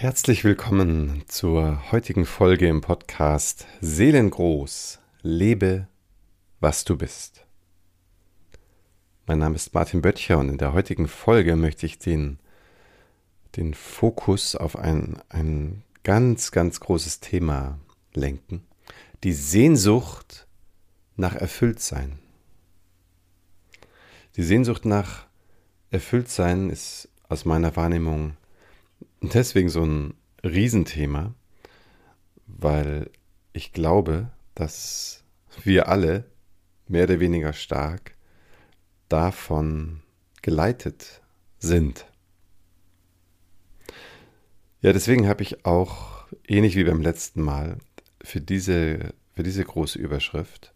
Herzlich willkommen zur heutigen Folge im Podcast Seelengroß, lebe, was du bist. Mein Name ist Martin Böttcher und in der heutigen Folge möchte ich den, den Fokus auf ein, ein ganz, ganz großes Thema lenken. Die Sehnsucht nach Erfülltsein. Die Sehnsucht nach Erfülltsein ist aus meiner Wahrnehmung deswegen so ein Riesenthema, weil ich glaube, dass wir alle mehr oder weniger stark davon geleitet sind. Ja, deswegen habe ich auch, ähnlich wie beim letzten Mal, für diese, für diese große Überschrift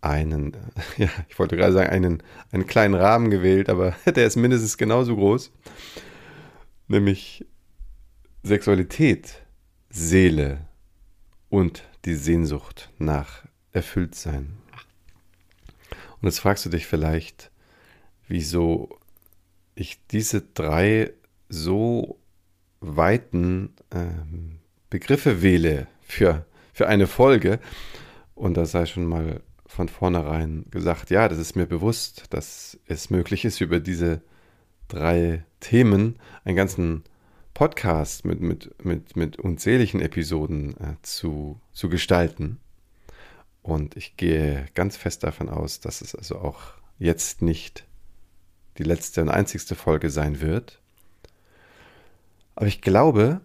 einen, ja, ich wollte gerade sagen, einen, einen kleinen Rahmen gewählt, aber der ist mindestens genauso groß, nämlich Sexualität, Seele und die Sehnsucht nach Erfülltsein. Und jetzt fragst du dich vielleicht, wieso ich diese drei so weiten ähm, Begriffe wähle für, für eine Folge. Und da sei schon mal von vornherein gesagt, ja, das ist mir bewusst, dass es möglich ist, über diese drei Themen einen ganzen Podcast mit, mit, mit, mit unzähligen Episoden äh, zu, zu gestalten. Und ich gehe ganz fest davon aus, dass es also auch jetzt nicht die letzte und einzigste Folge sein wird. Aber ich glaube,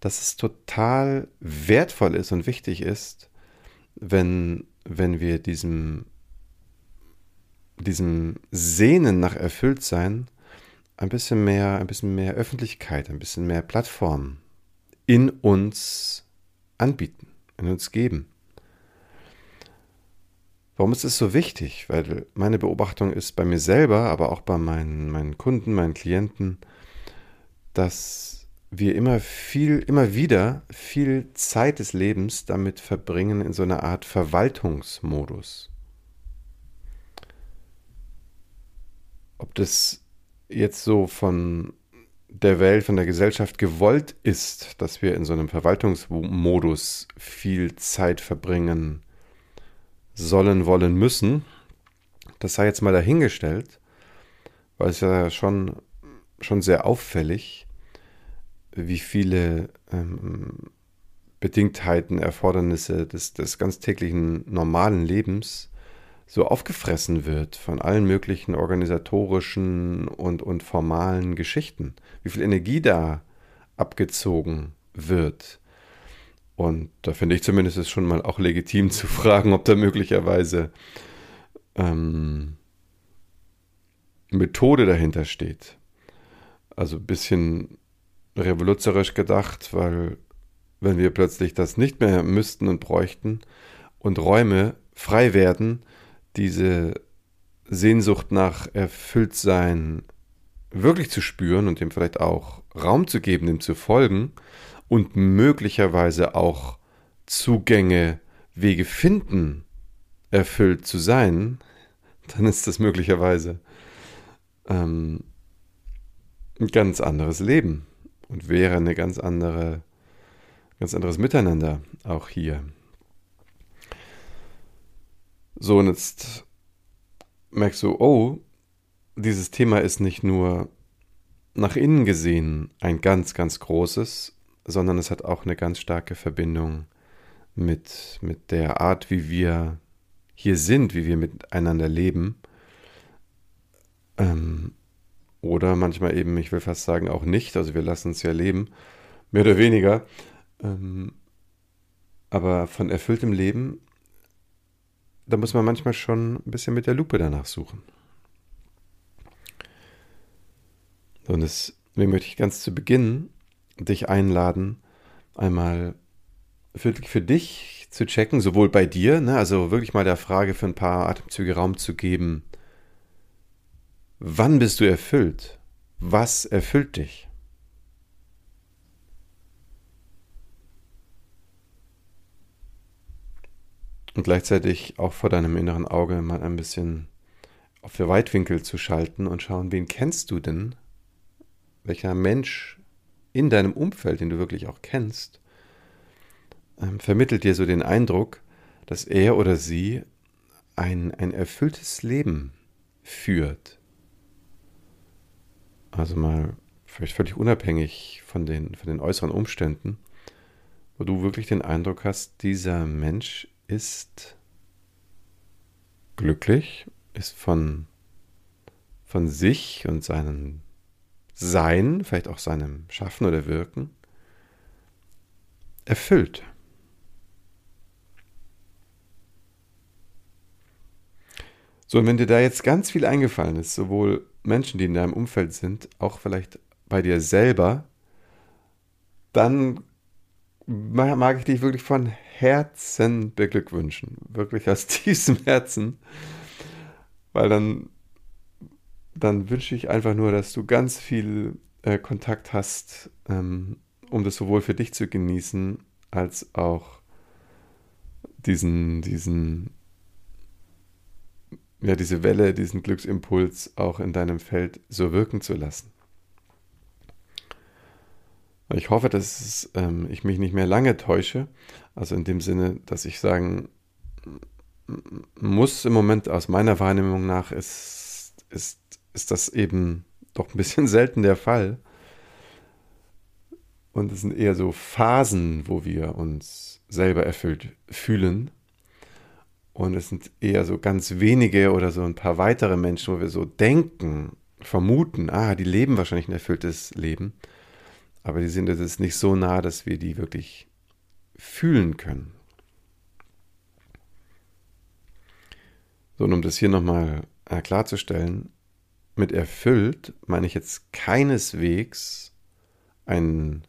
dass es total wertvoll ist und wichtig ist, wenn, wenn wir diesem, diesem Sehnen nach Erfülltsein ein bisschen mehr, ein bisschen mehr Öffentlichkeit, ein bisschen mehr Plattform in uns anbieten, in uns geben. Warum ist es so wichtig? Weil meine Beobachtung ist bei mir selber, aber auch bei meinen, meinen Kunden, meinen Klienten, dass wir immer viel, immer wieder viel Zeit des Lebens damit verbringen in so einer Art Verwaltungsmodus. Ob das jetzt so von der Welt, von der Gesellschaft gewollt ist, dass wir in so einem Verwaltungsmodus viel Zeit verbringen sollen, wollen, müssen, das sei jetzt mal dahingestellt, weil es ja schon, schon sehr auffällig, wie viele ähm, Bedingtheiten, Erfordernisse des, des ganz täglichen normalen Lebens so aufgefressen wird von allen möglichen organisatorischen und, und formalen Geschichten. Wie viel Energie da abgezogen wird. Und da finde ich zumindest es schon mal auch legitim zu fragen, ob da möglicherweise ähm, Methode dahinter steht. Also ein bisschen revoluzerisch gedacht, weil wenn wir plötzlich das nicht mehr müssten und bräuchten und Räume frei werden, diese Sehnsucht nach Erfülltsein wirklich zu spüren und dem vielleicht auch Raum zu geben, dem zu folgen und möglicherweise auch Zugänge, Wege finden, erfüllt zu sein, dann ist das möglicherweise ähm, ein ganz anderes Leben und wäre eine ganz andere, ganz anderes Miteinander auch hier. So, und jetzt merkst du, oh, dieses Thema ist nicht nur nach innen gesehen ein ganz, ganz großes, sondern es hat auch eine ganz starke Verbindung mit, mit der Art, wie wir hier sind, wie wir miteinander leben. Ähm, oder manchmal eben, ich will fast sagen, auch nicht. Also wir lassen uns ja leben, mehr oder weniger. Ähm, aber von erfülltem Leben da muss man manchmal schon ein bisschen mit der Lupe danach suchen. Und deswegen möchte ich ganz zu Beginn dich einladen, einmal für, für dich zu checken, sowohl bei dir, ne, also wirklich mal der Frage für ein paar Atemzüge Raum zu geben, wann bist du erfüllt? Was erfüllt dich? Und gleichzeitig auch vor deinem inneren Auge mal ein bisschen auf der Weitwinkel zu schalten und schauen, wen kennst du denn? Welcher Mensch in deinem Umfeld, den du wirklich auch kennst, ähm, vermittelt dir so den Eindruck, dass er oder sie ein, ein erfülltes Leben führt. Also mal vielleicht völlig unabhängig von den, von den äußeren Umständen, wo du wirklich den Eindruck hast, dieser Mensch ist glücklich, ist von, von sich und seinem Sein, vielleicht auch seinem Schaffen oder Wirken, erfüllt. So, und wenn dir da jetzt ganz viel eingefallen ist, sowohl Menschen, die in deinem Umfeld sind, auch vielleicht bei dir selber, dann mag ich dich wirklich von Herzen beglückwünschen. Wirklich aus tiefstem Herzen. Weil dann, dann wünsche ich einfach nur, dass du ganz viel äh, Kontakt hast, ähm, um das sowohl für dich zu genießen, als auch diesen, diesen ja, diese Welle, diesen Glücksimpuls auch in deinem Feld so wirken zu lassen. Ich hoffe, dass ähm, ich mich nicht mehr lange täusche. Also in dem Sinne, dass ich sagen muss, im Moment aus meiner Wahrnehmung nach ist, ist, ist das eben doch ein bisschen selten der Fall. Und es sind eher so Phasen, wo wir uns selber erfüllt fühlen und es sind eher so ganz wenige oder so ein paar weitere Menschen, wo wir so denken, vermuten, ah, die leben wahrscheinlich ein erfülltes Leben. Aber die sind jetzt nicht so nah, dass wir die wirklich fühlen können. So, und um das hier nochmal äh, klarzustellen, mit erfüllt meine ich jetzt keineswegs ein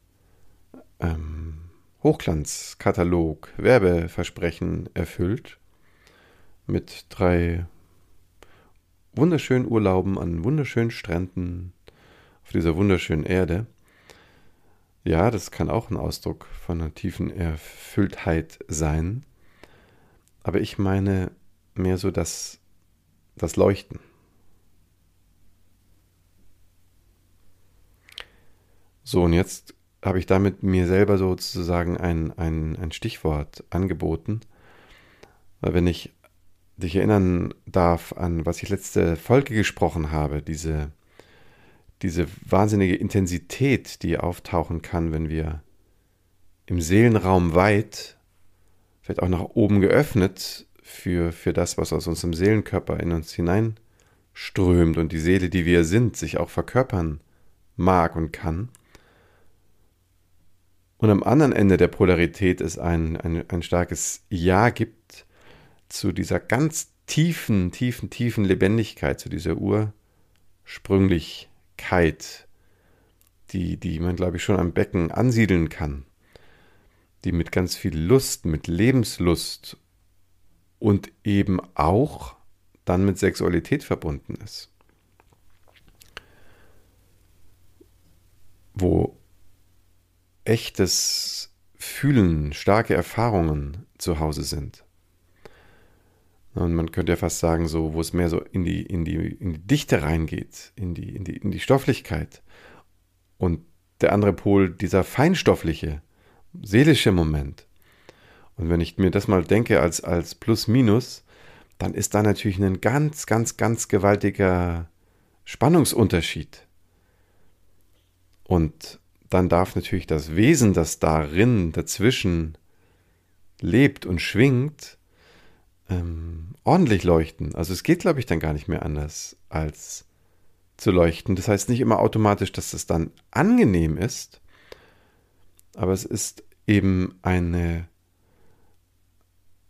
ähm, Hochglanzkatalog, Werbeversprechen erfüllt, mit drei wunderschönen Urlauben an wunderschönen Stränden auf dieser wunderschönen Erde. Ja, das kann auch ein Ausdruck von einer tiefen Erfülltheit sein. Aber ich meine mehr so das, das Leuchten. So, und jetzt habe ich damit mir selber sozusagen ein, ein, ein Stichwort angeboten. Weil wenn ich dich erinnern darf an, was ich letzte Folge gesprochen habe, diese, diese wahnsinnige Intensität, die auftauchen kann, wenn wir im Seelenraum weit, vielleicht auch nach oben geöffnet, für, für das, was aus unserem Seelenkörper in uns hineinströmt und die Seele, die wir sind, sich auch verkörpern mag und kann. Und am anderen Ende der Polarität es ein, ein, ein starkes Ja gibt, zu dieser ganz tiefen, tiefen, tiefen Lebendigkeit, zu dieser Ursprünglichkeit, die, die man, glaube ich, schon am Becken ansiedeln kann, die mit ganz viel Lust, mit Lebenslust und eben auch dann mit Sexualität verbunden ist. Wo echtes Fühlen, starke Erfahrungen zu Hause sind. Und man könnte ja fast sagen, so, wo es mehr so in die, in die, in die Dichte reingeht, in die, in die, in die Stofflichkeit. Und der andere Pol, dieser feinstoffliche, seelische Moment. Und wenn ich mir das mal denke als, als Plus-Minus, dann ist da natürlich ein ganz, ganz, ganz gewaltiger Spannungsunterschied. Und dann darf natürlich das Wesen, das darin, dazwischen lebt und schwingt, ähm, ordentlich leuchten. Also es geht, glaube ich, dann gar nicht mehr anders als zu leuchten. Das heißt nicht immer automatisch, dass es dann angenehm ist, aber es ist eben eine,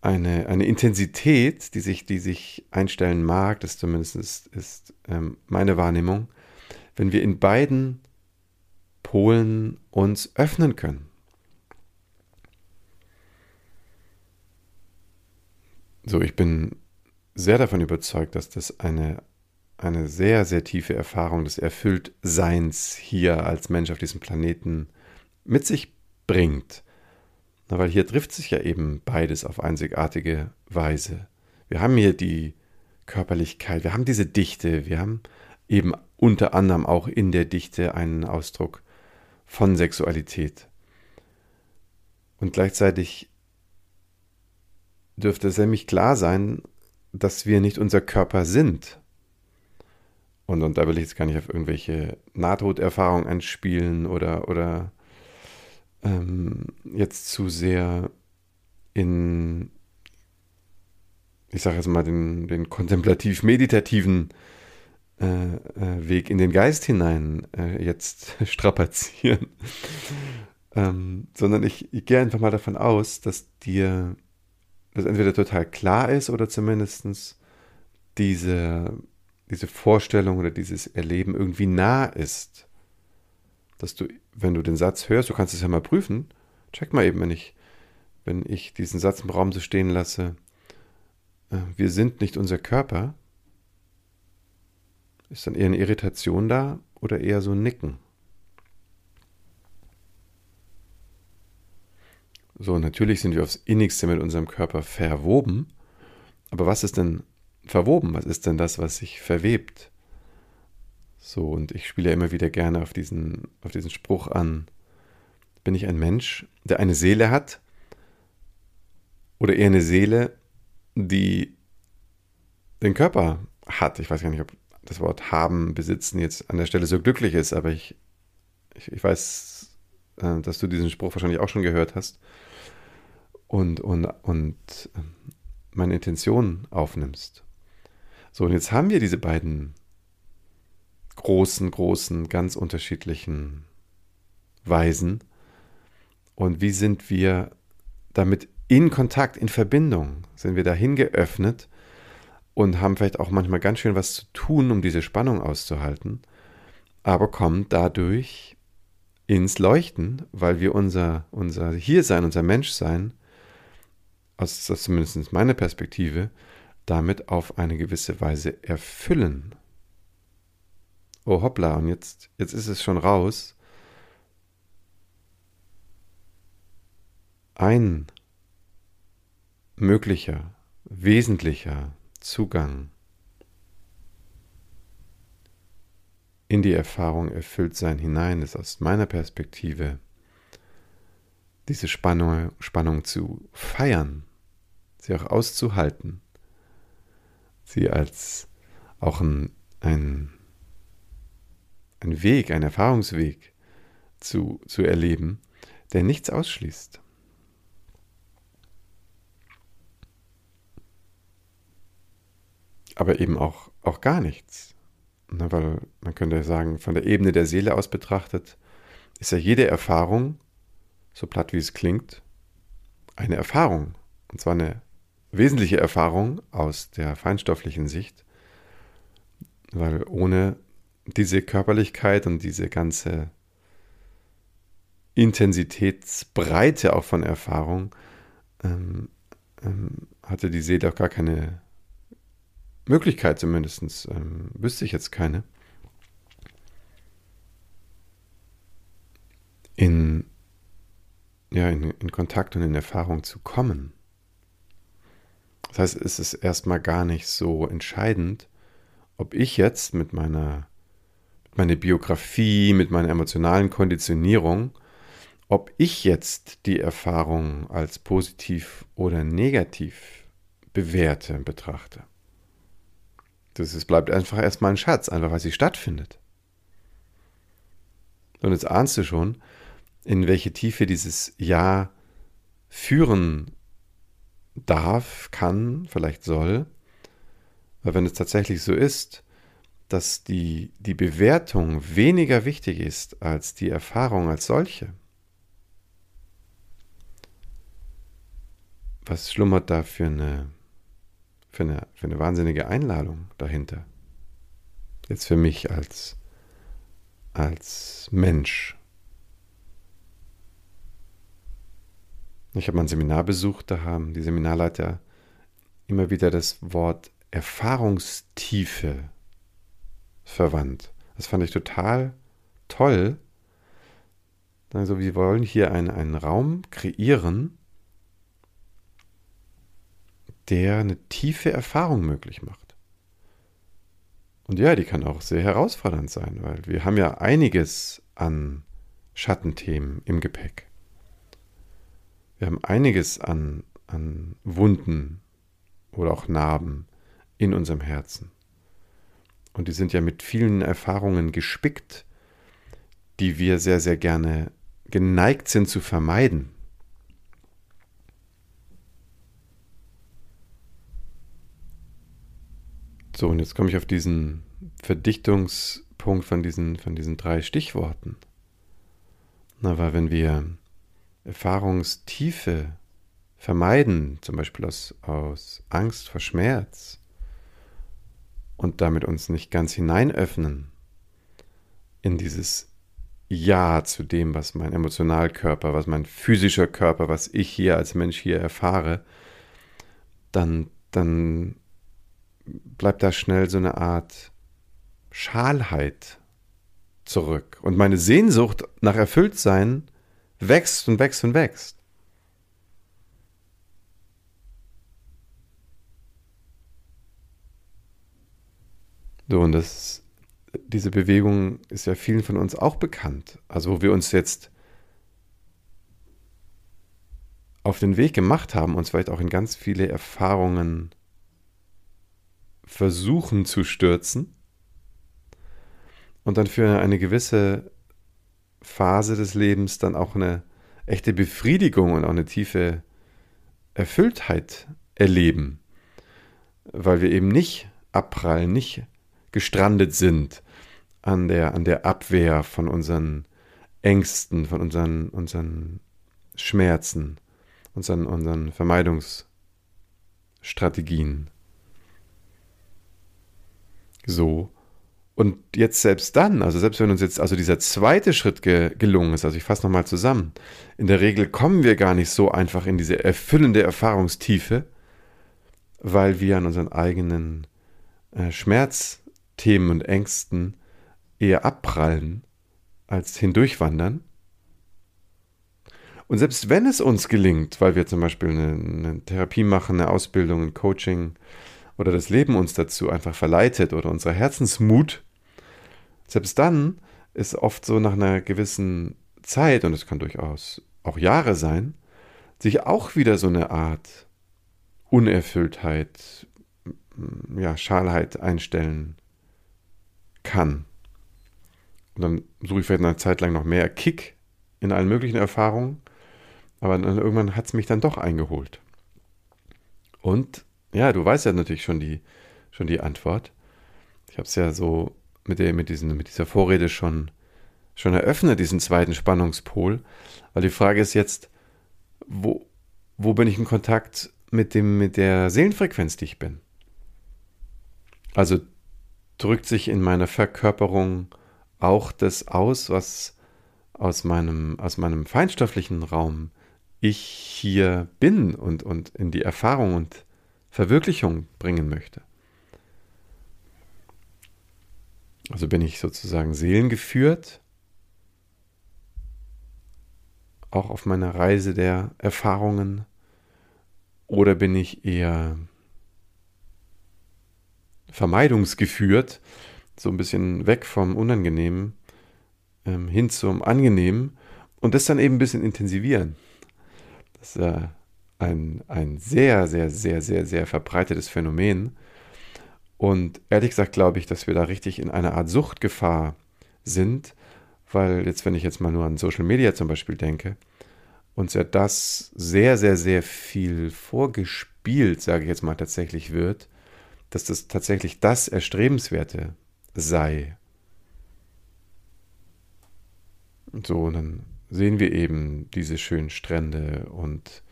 eine, eine Intensität, die sich, die sich einstellen mag, das zumindest ist, ist ähm, meine Wahrnehmung, wenn wir in beiden Polen uns öffnen können. So, ich bin sehr davon überzeugt, dass das eine, eine sehr, sehr tiefe Erfahrung des Erfülltseins hier als Mensch auf diesem Planeten mit sich bringt. Na, weil hier trifft sich ja eben beides auf einzigartige Weise. Wir haben hier die Körperlichkeit, wir haben diese Dichte, wir haben eben unter anderem auch in der Dichte einen Ausdruck von Sexualität. Und gleichzeitig dürfte es nämlich klar sein, dass wir nicht unser Körper sind. Und, und da will ich jetzt gar nicht auf irgendwelche Nahtoderfahrungen anspielen oder, oder ähm, jetzt zu sehr in, ich sage jetzt mal, den, den kontemplativ-meditativen äh, äh, Weg in den Geist hinein äh, jetzt strapazieren. ähm, sondern ich, ich gehe einfach mal davon aus, dass dir das entweder total klar ist oder zumindest diese, diese Vorstellung oder dieses Erleben irgendwie nah ist. Dass du, wenn du den Satz hörst, du kannst es ja mal prüfen, check mal eben, wenn ich, wenn ich diesen Satz im Raum so stehen lasse, äh, wir sind nicht unser Körper, ist dann eher eine Irritation da oder eher so ein Nicken? So, natürlich sind wir aufs innigste mit unserem Körper verwoben. Aber was ist denn verwoben? Was ist denn das, was sich verwebt? So, und ich spiele ja immer wieder gerne auf diesen, auf diesen Spruch an. Bin ich ein Mensch, der eine Seele hat? Oder eher eine Seele, die den Körper hat? Ich weiß gar nicht, ob das Wort haben, besitzen jetzt an der Stelle so glücklich ist, aber ich, ich, ich weiß, äh, dass du diesen Spruch wahrscheinlich auch schon gehört hast und, und, und ähm, meine Intention aufnimmst. So, und jetzt haben wir diese beiden großen, großen, ganz unterschiedlichen Weisen. Und wie sind wir damit in Kontakt, in Verbindung? Sind wir dahin geöffnet und haben vielleicht auch manchmal ganz schön was zu tun, um diese Spannung auszuhalten, aber kommen dadurch ins Leuchten, weil wir unser, unser Hiersein, unser Menschsein aus das zumindest meine Perspektive, damit auf eine gewisse Weise erfüllen. Oh hoppla, und jetzt, jetzt ist es schon raus. Ein möglicher, wesentlicher Zugang in die Erfahrung erfüllt sein hinein ist aus meiner Perspektive diese Spannung, Spannung zu feiern, sie auch auszuhalten, sie als auch ein, ein, ein Weg, ein Erfahrungsweg zu, zu erleben, der nichts ausschließt. Aber eben auch, auch gar nichts. Na, weil man könnte sagen, von der Ebene der Seele aus betrachtet, ist ja jede Erfahrung so platt wie es klingt, eine Erfahrung. Und zwar eine wesentliche Erfahrung aus der feinstofflichen Sicht, weil ohne diese Körperlichkeit und diese ganze Intensitätsbreite auch von Erfahrung ähm, ähm, hatte die Seele auch gar keine Möglichkeit, zumindest ähm, wüsste ich jetzt keine, in ja, in, in Kontakt und in Erfahrung zu kommen. Das heißt, es ist erstmal gar nicht so entscheidend, ob ich jetzt mit meiner, mit meiner Biografie, mit meiner emotionalen Konditionierung, ob ich jetzt die Erfahrung als positiv oder negativ bewerte und betrachte. Das ist, bleibt einfach erstmal ein Schatz, einfach weil sie stattfindet. Und jetzt ahnst du schon, in welche Tiefe dieses Ja führen darf, kann, vielleicht soll. Weil wenn es tatsächlich so ist, dass die, die Bewertung weniger wichtig ist als die Erfahrung als solche, was schlummert da für eine, für eine, für eine wahnsinnige Einladung dahinter? Jetzt für mich als, als Mensch, Ich habe mal ein Seminar besucht, da haben die Seminarleiter immer wieder das Wort Erfahrungstiefe verwandt. Das fand ich total toll. Also wir wollen hier einen, einen Raum kreieren, der eine tiefe Erfahrung möglich macht. Und ja, die kann auch sehr herausfordernd sein, weil wir haben ja einiges an Schattenthemen im Gepäck. Wir haben einiges an, an Wunden oder auch Narben in unserem Herzen. Und die sind ja mit vielen Erfahrungen gespickt, die wir sehr, sehr gerne geneigt sind zu vermeiden. So, und jetzt komme ich auf diesen Verdichtungspunkt von diesen, von diesen drei Stichworten. Na, weil wenn wir Erfahrungstiefe vermeiden, zum Beispiel aus, aus Angst vor Schmerz, und damit uns nicht ganz hineinöffnen in dieses Ja zu dem, was mein Emotionalkörper, was mein physischer Körper, was ich hier als Mensch hier erfahre, dann, dann bleibt da schnell so eine Art Schalheit zurück. Und meine Sehnsucht nach Erfülltsein wächst und wächst und wächst. So, und das, diese Bewegung ist ja vielen von uns auch bekannt. Also, wo wir uns jetzt auf den Weg gemacht haben, uns vielleicht auch in ganz viele Erfahrungen versuchen zu stürzen und dann für eine gewisse Phase des Lebens dann auch eine echte Befriedigung und auch eine tiefe Erfülltheit erleben, weil wir eben nicht abprallen, nicht gestrandet sind an der, an der Abwehr von unseren Ängsten, von unseren, unseren Schmerzen, unseren, unseren Vermeidungsstrategien. So. Und jetzt selbst dann, also selbst wenn uns jetzt also dieser zweite Schritt ge gelungen ist, also ich fasse nochmal zusammen, in der Regel kommen wir gar nicht so einfach in diese erfüllende Erfahrungstiefe, weil wir an unseren eigenen äh, Schmerz Themen und Ängsten eher abprallen als hindurchwandern. Und selbst wenn es uns gelingt, weil wir zum Beispiel eine, eine, Therapie machen, eine Ausbildung, ein Coaching oder das Leben uns dazu einfach verleitet oder unser Herzensmut, selbst dann ist oft so nach einer gewissen Zeit, und es kann durchaus auch Jahre sein, sich auch wieder so eine Art Unerfülltheit, ja, Schalheit einstellen kann. Und dann suche ich vielleicht eine Zeit lang noch mehr Kick in allen möglichen Erfahrungen, aber dann irgendwann hat es mich dann doch eingeholt. Und ja, du weißt ja natürlich schon die, schon die Antwort. Ich habe es ja so mit, der, mit, diesen, mit dieser Vorrede schon, schon eröffnet, diesen zweiten Spannungspol. Weil die Frage ist jetzt, wo, wo bin ich in Kontakt mit, dem, mit der Seelenfrequenz, die ich bin? Also drückt sich in meiner Verkörperung auch das aus, was aus meinem, aus meinem feinstofflichen Raum ich hier bin und, und in die Erfahrung und Verwirklichung bringen möchte. Also bin ich sozusagen seelengeführt, auch auf meiner Reise der Erfahrungen, oder bin ich eher vermeidungsgeführt, so ein bisschen weg vom Unangenehmen ähm, hin zum Angenehmen und das dann eben ein bisschen intensivieren. Das äh, ein, ein sehr, sehr, sehr, sehr, sehr verbreitetes Phänomen. Und ehrlich gesagt glaube ich, dass wir da richtig in einer Art Suchtgefahr sind, weil jetzt, wenn ich jetzt mal nur an Social Media zum Beispiel denke, uns ja das sehr, sehr, sehr viel vorgespielt, sage ich jetzt mal tatsächlich wird, dass das tatsächlich das Erstrebenswerte sei. So, und dann sehen wir eben diese schönen Strände und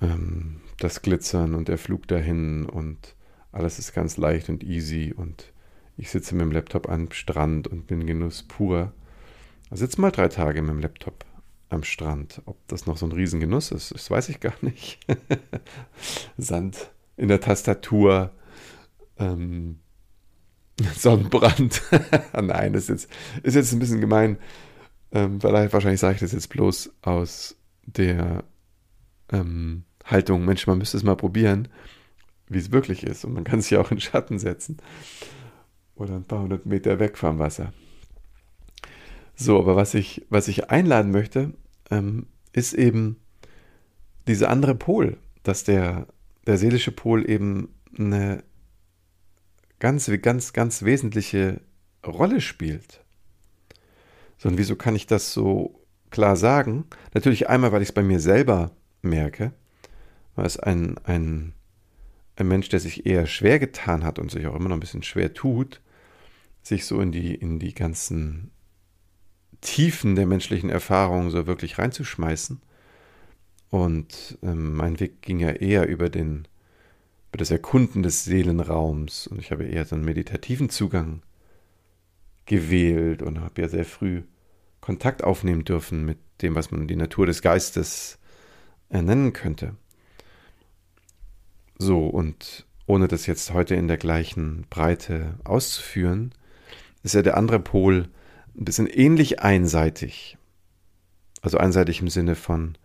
ähm, das Glitzern und der Flug dahin und alles ist ganz leicht und easy und ich sitze mit dem Laptop am Strand und bin Genuss pur. Also sitze mal drei Tage mit dem Laptop am Strand. Ob das noch so ein Riesengenuss ist, das weiß ich gar nicht. Sand in der Tastatur, ähm, Sonnenbrand. Nein, das ist jetzt, ist jetzt ein bisschen gemein. Ähm, weil wahrscheinlich sage ich das jetzt bloß aus der ähm, Haltung, Mensch, man müsste es mal probieren, wie es wirklich ist. Und man kann es ja auch in Schatten setzen. Oder ein paar hundert Meter weg vom Wasser. So, aber was ich, was ich einladen möchte, ähm, ist eben dieser andere Pol, dass der, der seelische Pol eben eine ganz, ganz, ganz wesentliche Rolle spielt. So, und wieso kann ich das so klar sagen? Natürlich einmal, weil ich es bei mir selber merke, weil es ein, ein, ein Mensch, der sich eher schwer getan hat und sich auch immer noch ein bisschen schwer tut, sich so in die, in die ganzen Tiefen der menschlichen Erfahrung so wirklich reinzuschmeißen. Und ähm, mein Weg ging ja eher über den, über das Erkunden des Seelenraums und ich habe eher so einen meditativen Zugang gewählt und habe ja sehr früh Kontakt aufnehmen dürfen mit dem, was man die Natur des Geistes nennen könnte. So, und ohne das jetzt heute in der gleichen Breite auszuführen, ist ja der andere Pol ein bisschen ähnlich einseitig. Also einseitig im Sinne von,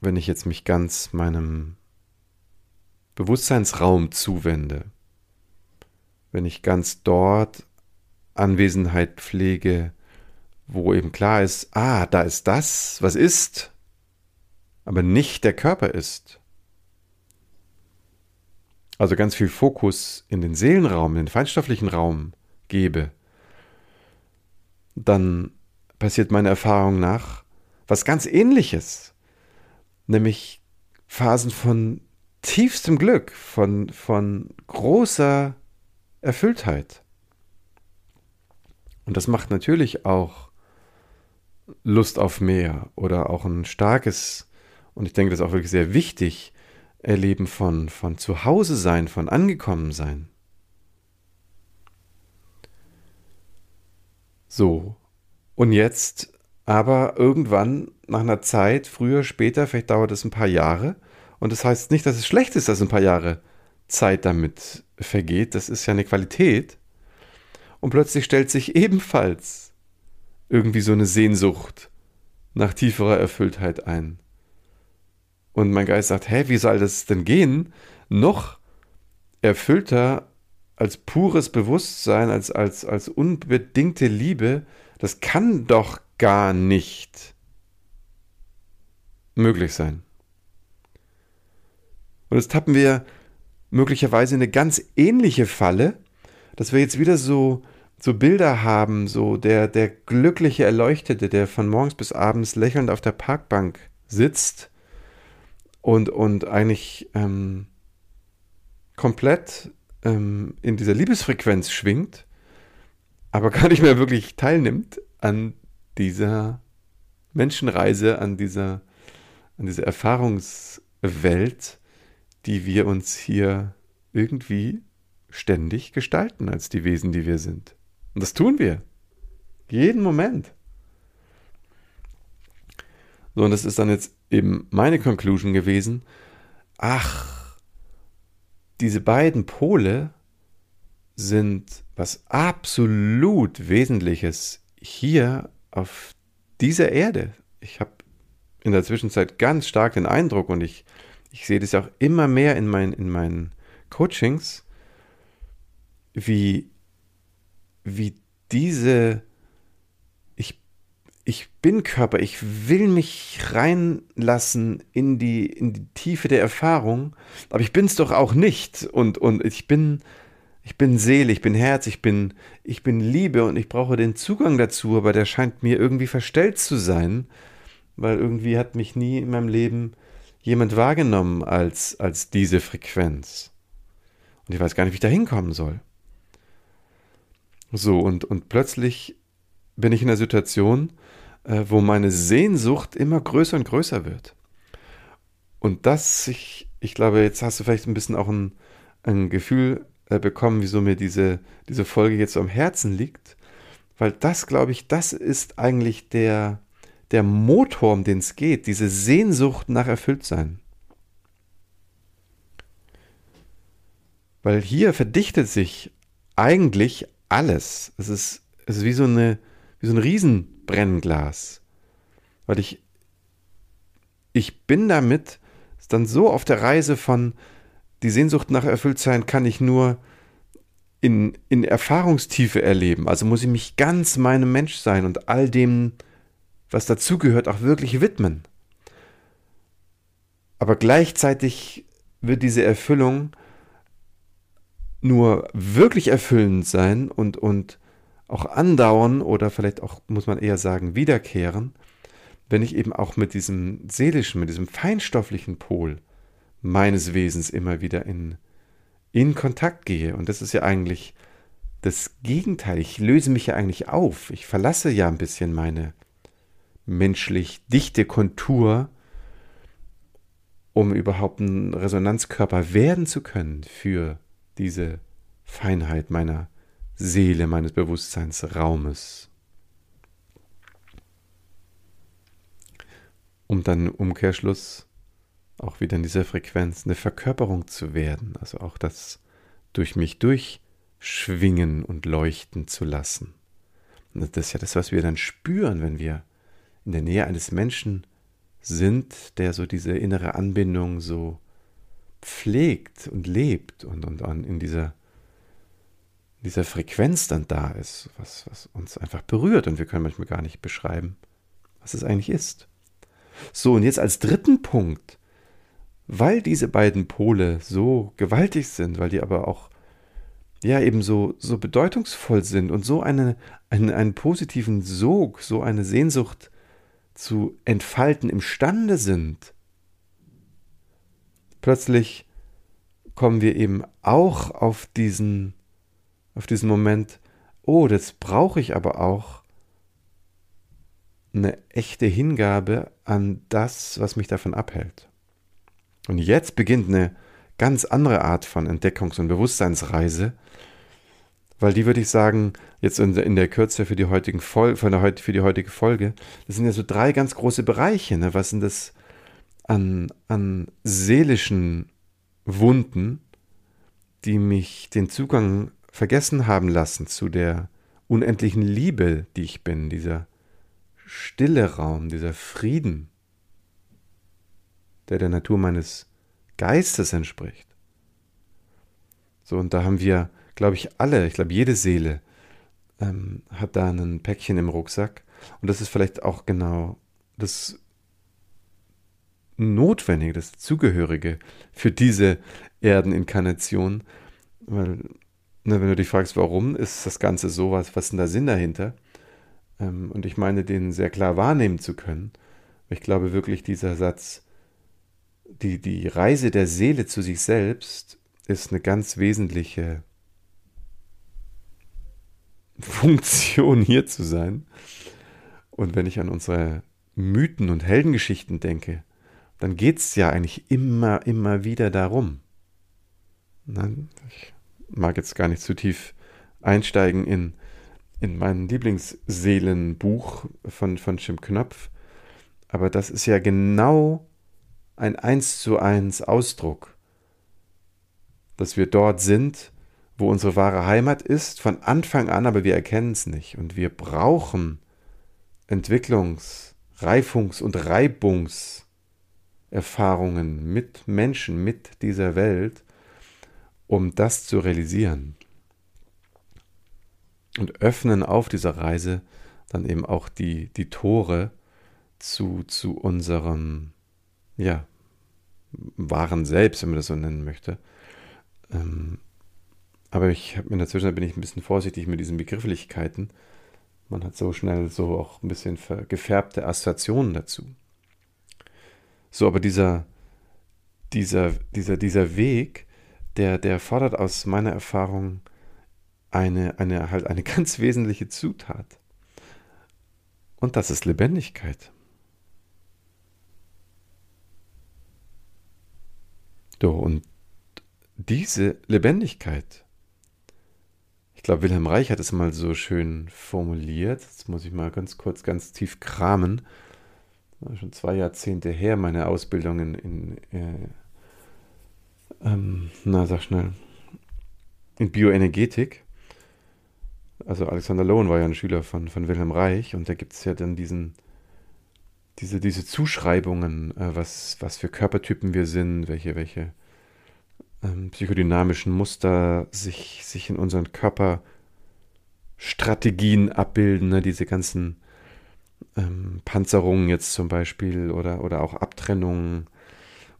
wenn ich jetzt mich ganz meinem Bewusstseinsraum zuwende, wenn ich ganz dort Anwesenheit pflege, wo eben klar ist, ah, da ist das, was ist, aber nicht der Körper ist. Also ganz viel Fokus in den Seelenraum, in den feinstofflichen Raum gebe, dann passiert meiner Erfahrung nach was ganz ähnliches, nämlich Phasen von tiefstem Glück, von, von großer Erfülltheit. Und das macht natürlich auch Lust auf mehr oder auch ein starkes, und ich denke, das ist auch wirklich sehr wichtig, Erleben von, von Zuhause sein, von angekommen sein. So. Und jetzt aber irgendwann nach einer Zeit, früher, später, vielleicht dauert es ein paar Jahre. Und das heißt nicht, dass es schlecht ist, dass ein paar Jahre Zeit damit vergeht. Das ist ja eine Qualität. Und plötzlich stellt sich ebenfalls irgendwie so eine Sehnsucht nach tieferer Erfülltheit ein. Und mein Geist sagt, hä, wie soll das denn gehen? Noch erfüllter als pures Bewusstsein, als, als, als unbedingte Liebe, das kann doch gar nicht möglich sein. Und jetzt tappen wir möglicherweise in eine ganz ähnliche Falle, dass wir jetzt wieder so, so Bilder haben, so der, der glückliche Erleuchtete, der von morgens bis abends lächelnd auf der Parkbank sitzt und, und eigentlich ähm, komplett ähm, in dieser Liebesfrequenz schwingt, aber gar nicht mehr wirklich teilnimmt an dieser Menschenreise, an dieser, an dieser Erfahrungswelt, die wir uns hier irgendwie ständig gestalten als die Wesen, die wir sind. Und das tun wir. Jeden Moment. So, und das ist dann jetzt eben meine Conclusion gewesen. Ach, diese beiden Pole sind was absolut Wesentliches hier auf dieser Erde. Ich habe in der Zwischenzeit ganz stark den Eindruck und ich, ich sehe das auch immer mehr in, mein, in meinen Coachings, wie, wie diese ich bin Körper, ich will mich reinlassen in die, in die Tiefe der Erfahrung, aber ich bin es doch auch nicht. Und, und ich bin, ich bin Seele, ich bin Herz, ich bin, ich bin Liebe und ich brauche den Zugang dazu, aber der scheint mir irgendwie verstellt zu sein, weil irgendwie hat mich nie in meinem Leben jemand wahrgenommen als, als diese Frequenz. Und ich weiß gar nicht, wie ich da hinkommen soll. So, und, und plötzlich bin ich in einer Situation, wo meine Sehnsucht immer größer und größer wird. Und das, ich, ich glaube, jetzt hast du vielleicht ein bisschen auch ein, ein Gefühl äh, bekommen, wieso mir diese, diese Folge jetzt so am Herzen liegt. Weil das, glaube ich, das ist eigentlich der, der Motor, um den es geht, diese Sehnsucht nach Erfülltsein. Weil hier verdichtet sich eigentlich alles. Es ist, es ist wie so eine, wie so ein Riesenbrennglas. Weil ich, ich bin damit dann so auf der Reise von die Sehnsucht nach Erfülltsein kann ich nur, in, in Erfahrungstiefe erleben. Also muss ich mich ganz meinem Menschsein und all dem, was dazugehört, auch wirklich widmen. Aber gleichzeitig wird diese Erfüllung nur wirklich erfüllend sein und, und auch andauern oder vielleicht auch, muss man eher sagen, wiederkehren, wenn ich eben auch mit diesem seelischen, mit diesem feinstofflichen Pol meines Wesens immer wieder in, in Kontakt gehe. Und das ist ja eigentlich das Gegenteil. Ich löse mich ja eigentlich auf. Ich verlasse ja ein bisschen meine menschlich dichte Kontur, um überhaupt ein Resonanzkörper werden zu können für diese Feinheit meiner Seele, meines Bewusstseinsraumes. Um dann im Umkehrschluss auch wieder in dieser Frequenz eine Verkörperung zu werden, also auch das durch mich durchschwingen und leuchten zu lassen. Und das ist ja das, was wir dann spüren, wenn wir in der Nähe eines Menschen sind, der so diese innere Anbindung so pflegt und lebt und, und, und in dieser, dieser Frequenz dann da ist, was, was uns einfach berührt und wir können manchmal gar nicht beschreiben, was es eigentlich ist. So, und jetzt als dritten Punkt weil diese beiden Pole so gewaltig sind, weil die aber auch ja eben so, so bedeutungsvoll sind und so eine, eine, einen positiven Sog, so eine Sehnsucht zu entfalten imstande sind, plötzlich kommen wir eben auch auf diesen, auf diesen Moment, oh, das brauche ich aber auch eine echte Hingabe an das, was mich davon abhält. Und jetzt beginnt eine ganz andere Art von Entdeckungs- und Bewusstseinsreise, weil die würde ich sagen, jetzt in der, Kürze für die, heutigen Fol für die heutige Folge, das sind ja so drei ganz große Bereiche. Ne? Was sind das an, an seelischen Wunden, die mich den Zugang vergessen haben lassen zu der unendlichen Liebe, die ich bin, dieser stille Raum, dieser Frieden, der der Natur meines Geistes entspricht. So, und da haben wir, glaube ich, alle, ich glaube, jede Seele ähm, hat da ein Päckchen im Rucksack. Und das ist vielleicht auch genau das Notwendige, das Zugehörige für diese Erdeninkarnation. Weil, ne, wenn du dich fragst, warum ist das Ganze so, was, was ist denn der Sinn dahinter? Ähm, und ich meine, den sehr klar wahrnehmen zu können. Ich glaube wirklich, dieser Satz, die, die Reise der Seele zu sich selbst ist eine ganz wesentliche Funktion hier zu sein. Und wenn ich an unsere Mythen und Heldengeschichten denke, dann geht es ja eigentlich immer, immer wieder darum. Ich mag jetzt gar nicht zu tief einsteigen in, in mein Lieblingsseelenbuch von, von Jim Knopf, aber das ist ja genau ein eins zu eins Ausdruck, dass wir dort sind, wo unsere wahre Heimat ist, von Anfang an, aber wir erkennen es nicht. Und wir brauchen Entwicklungs-, Reifungs- und Reibungserfahrungen mit Menschen, mit dieser Welt, um das zu realisieren. Und öffnen auf dieser Reise dann eben auch die, die Tore zu, zu unserem ja, Waren selbst, wenn man das so nennen möchte. Ähm, aber ich in der Zwischenzeit bin ich ein bisschen vorsichtig mit diesen Begrifflichkeiten. Man hat so schnell so auch ein bisschen gefärbte Assoziationen dazu. So, aber dieser, dieser, dieser, dieser Weg, der, der fordert aus meiner Erfahrung eine, eine, halt eine ganz wesentliche Zutat. Und das ist Lebendigkeit. So, und diese Lebendigkeit, ich glaube, Wilhelm Reich hat es mal so schön formuliert. Jetzt muss ich mal ganz kurz, ganz tief kramen. Schon zwei Jahrzehnte her, meine Ausbildung in, in äh, ähm, na, sag schnell, in Bioenergetik. Also Alexander Lowen war ja ein Schüler von, von Wilhelm Reich und da gibt es ja dann diesen, diese, diese Zuschreibungen, äh, was, was für Körpertypen wir sind, welche, welche ähm, psychodynamischen Muster sich, sich in unseren Körperstrategien abbilden, ne? diese ganzen ähm, Panzerungen jetzt zum Beispiel oder, oder auch Abtrennungen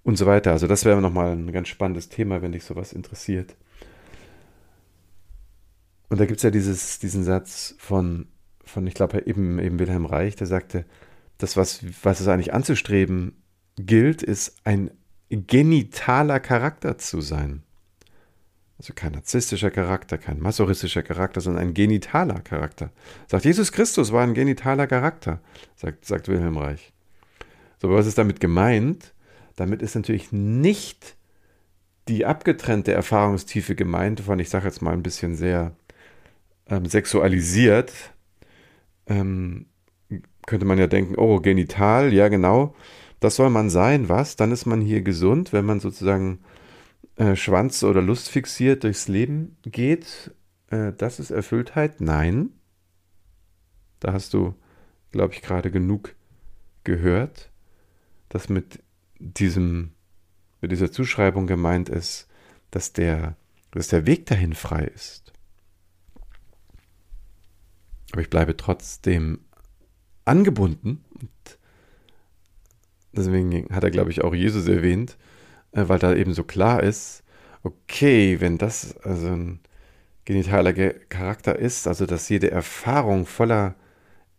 und so weiter. Also das wäre nochmal ein ganz spannendes Thema, wenn dich sowas interessiert. Und da gibt es ja dieses, diesen Satz von, von ich glaube, eben, eben Wilhelm Reich, der sagte, das, was, was es eigentlich anzustreben gilt, ist ein genitaler Charakter zu sein. Also kein narzisstischer Charakter, kein masochistischer Charakter, sondern ein genitaler Charakter. Sagt Jesus Christus war ein genitaler Charakter, sagt, sagt Wilhelm Reich. So, was ist damit gemeint? Damit ist natürlich nicht die abgetrennte Erfahrungstiefe gemeint, von, ich sage jetzt mal ein bisschen sehr ähm, sexualisiert, ähm, könnte man ja denken, oh, genital, ja genau, das soll man sein, was? Dann ist man hier gesund, wenn man sozusagen äh, Schwanz oder Lust fixiert durchs Leben geht. Äh, das ist Erfülltheit? Nein. Da hast du, glaube ich, gerade genug gehört, dass mit diesem, mit dieser Zuschreibung gemeint ist, dass der, dass der Weg dahin frei ist. Aber ich bleibe trotzdem angebunden. Und deswegen hat er, glaube ich, auch Jesus erwähnt, äh, weil da eben so klar ist, okay, wenn das also ein genitaler Charakter ist, also dass jede Erfahrung voller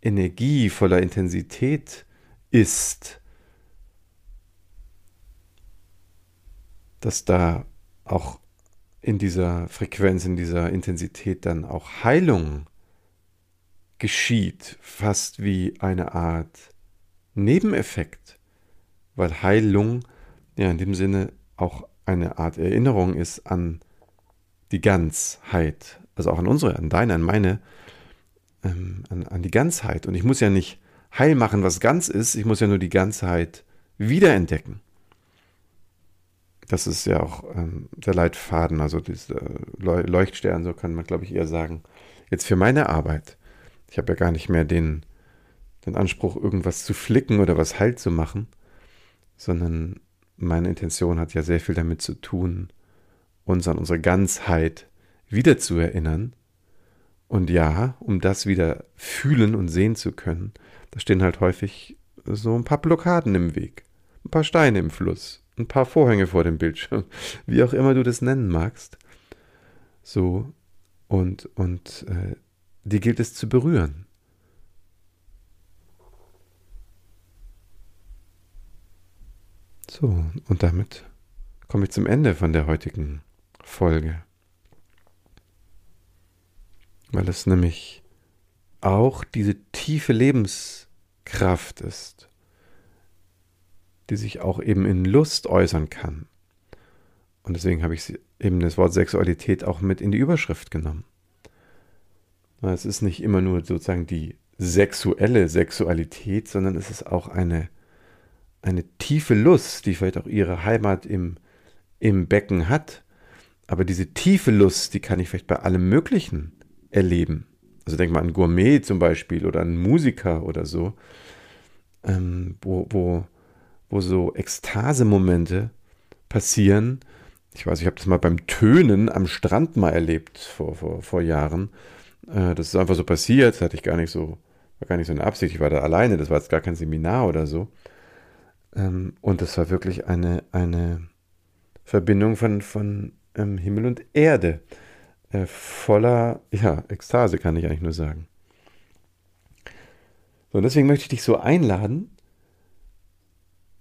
Energie, voller Intensität ist, dass da auch in dieser Frequenz, in dieser Intensität dann auch Heilung geschieht, fast wie eine Art Nebeneffekt, weil Heilung ja in dem Sinne auch eine Art Erinnerung ist an die Ganzheit, also auch an unsere, an deine, an meine, ähm, an, an die Ganzheit. Und ich muss ja nicht heil machen, was ganz ist, ich muss ja nur die Ganzheit wiederentdecken. Das ist ja auch ähm, der Leitfaden, also dieser Leuchtstern, so kann man, glaube ich, eher sagen. Jetzt für meine Arbeit ich habe ja gar nicht mehr den, den Anspruch, irgendwas zu flicken oder was heil zu machen, sondern meine Intention hat ja sehr viel damit zu tun, uns an unsere Ganzheit wieder zu erinnern. Und ja, um das wieder fühlen und sehen zu können, da stehen halt häufig so ein paar Blockaden im Weg, ein paar Steine im Fluss, ein paar Vorhänge vor dem Bildschirm, wie auch immer du das nennen magst. So, und, und äh, die gilt es zu berühren. So, und damit komme ich zum Ende von der heutigen Folge. Weil es nämlich auch diese tiefe Lebenskraft ist, die sich auch eben in Lust äußern kann. Und deswegen habe ich eben das Wort Sexualität auch mit in die Überschrift genommen. Es ist nicht immer nur sozusagen die sexuelle Sexualität, sondern es ist auch eine, eine tiefe Lust, die vielleicht auch ihre Heimat im, im Becken hat. Aber diese tiefe Lust, die kann ich vielleicht bei allem Möglichen erleben. Also denk mal an Gourmet zum Beispiel oder an Musiker oder so, ähm, wo, wo, wo so Ekstase-Momente passieren. Ich weiß, ich habe das mal beim Tönen am Strand mal erlebt vor, vor, vor Jahren äh, das ist einfach so passiert, das hatte ich gar nicht so, war gar nicht so eine Absicht. Ich war da alleine, das war jetzt gar kein Seminar oder so. Ähm, und das war wirklich eine, eine Verbindung von, von ähm, Himmel und Erde. Äh, voller, ja, Ekstase kann ich eigentlich nur sagen. So, und deswegen möchte ich dich so einladen,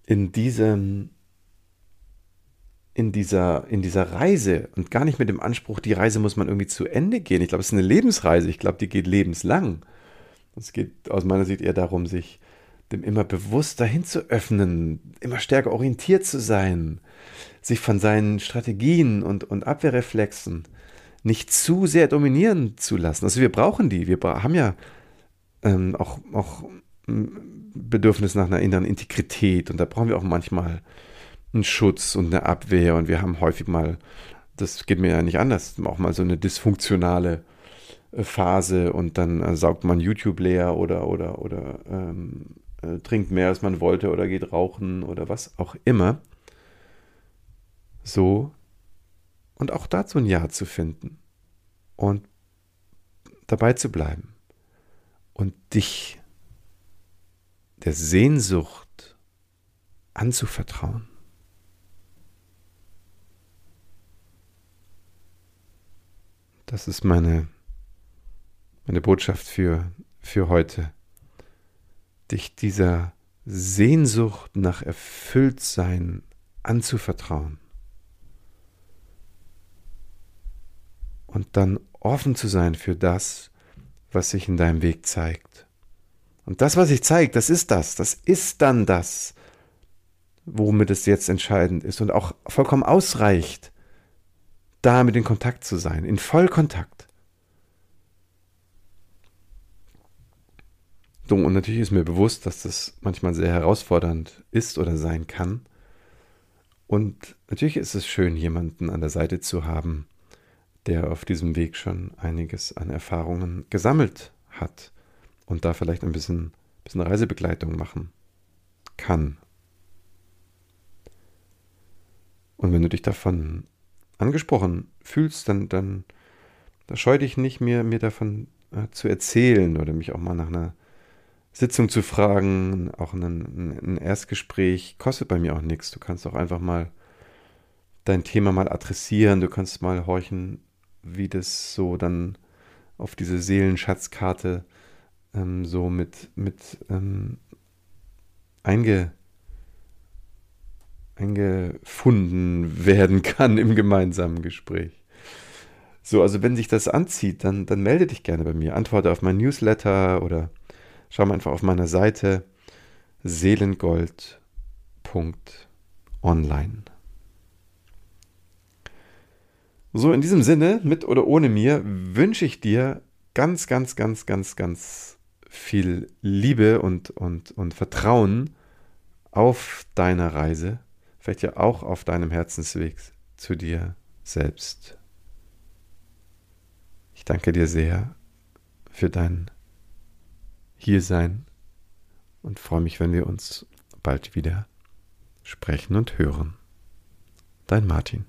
in diesem in dieser, in dieser Reise und gar nicht mit dem Anspruch, die Reise muss man irgendwie zu Ende gehen. Ich glaube, es ist eine Lebensreise. Ich glaube, die geht lebenslang. Es geht aus meiner Sicht eher darum, sich dem immer bewusster hinzuöffnen, immer stärker orientiert zu sein, sich von seinen Strategien und, und Abwehrreflexen nicht zu sehr dominieren zu lassen. Also wir brauchen die. Wir haben ja ähm, auch, auch Bedürfnis nach einer inneren Integrität. Und da brauchen wir auch manchmal einen Schutz und eine Abwehr. Und wir haben häufig mal, das geht mir ja nicht anders, auch mal so eine dysfunktionale äh, Phase. Und dann äh, saugt man YouTube leer oder, oder, oder ähm, äh, trinkt mehr als man wollte oder geht rauchen oder was auch immer. So. Und auch dazu ein Ja zu finden. Und dabei zu bleiben. Und dich der Sehnsucht anzuvertrauen. Das ist meine, meine Botschaft für, für heute. Dich dieser Sehnsucht nach Erfülltsein anzuvertrauen. Und dann offen zu sein für das, was sich in deinem Weg zeigt. Und das, was sich zeigt, das ist das, das ist dann das, womit es jetzt entscheidend ist und auch vollkommen ausreicht, damit in Kontakt zu sein, in Vollkontakt. Und natürlich ist mir bewusst, dass das manchmal sehr herausfordernd ist oder sein kann. Und natürlich ist es schön, jemanden an der Seite zu haben, der auf diesem Weg schon einiges an Erfahrungen gesammelt hat und da vielleicht ein bisschen, bisschen Reisebegleitung machen kann. Und wenn du dich davon angesprochen fühlst, dann, dann, dann scheu dich nicht mehr, mir davon äh, zu erzählen oder mich auch mal nach einer Sitzung zu fragen, auch ein, ein Erstgespräch kostet bei mir auch nichts. Du kannst auch einfach mal dein Thema mal adressieren, du kannst mal horchen, wie das so dann auf diese Seelenschatzkarte ähm, so mit, mit ähm, einge, eingefunden werden kann im gemeinsamen Gespräch. So, also wenn sich das anzieht, dann, dann melde dich gerne bei mir. Antworte auf mein Newsletter oder Schau mal einfach auf meiner Seite seelengold.online. So, in diesem Sinne, mit oder ohne mir, wünsche ich dir ganz, ganz, ganz, ganz, ganz viel Liebe und, und, und Vertrauen auf deiner Reise, vielleicht ja auch auf deinem Herzensweg zu dir selbst. Ich danke dir sehr für dein hier sein und freue mich, wenn wir uns bald wieder sprechen und hören. Dein Martin.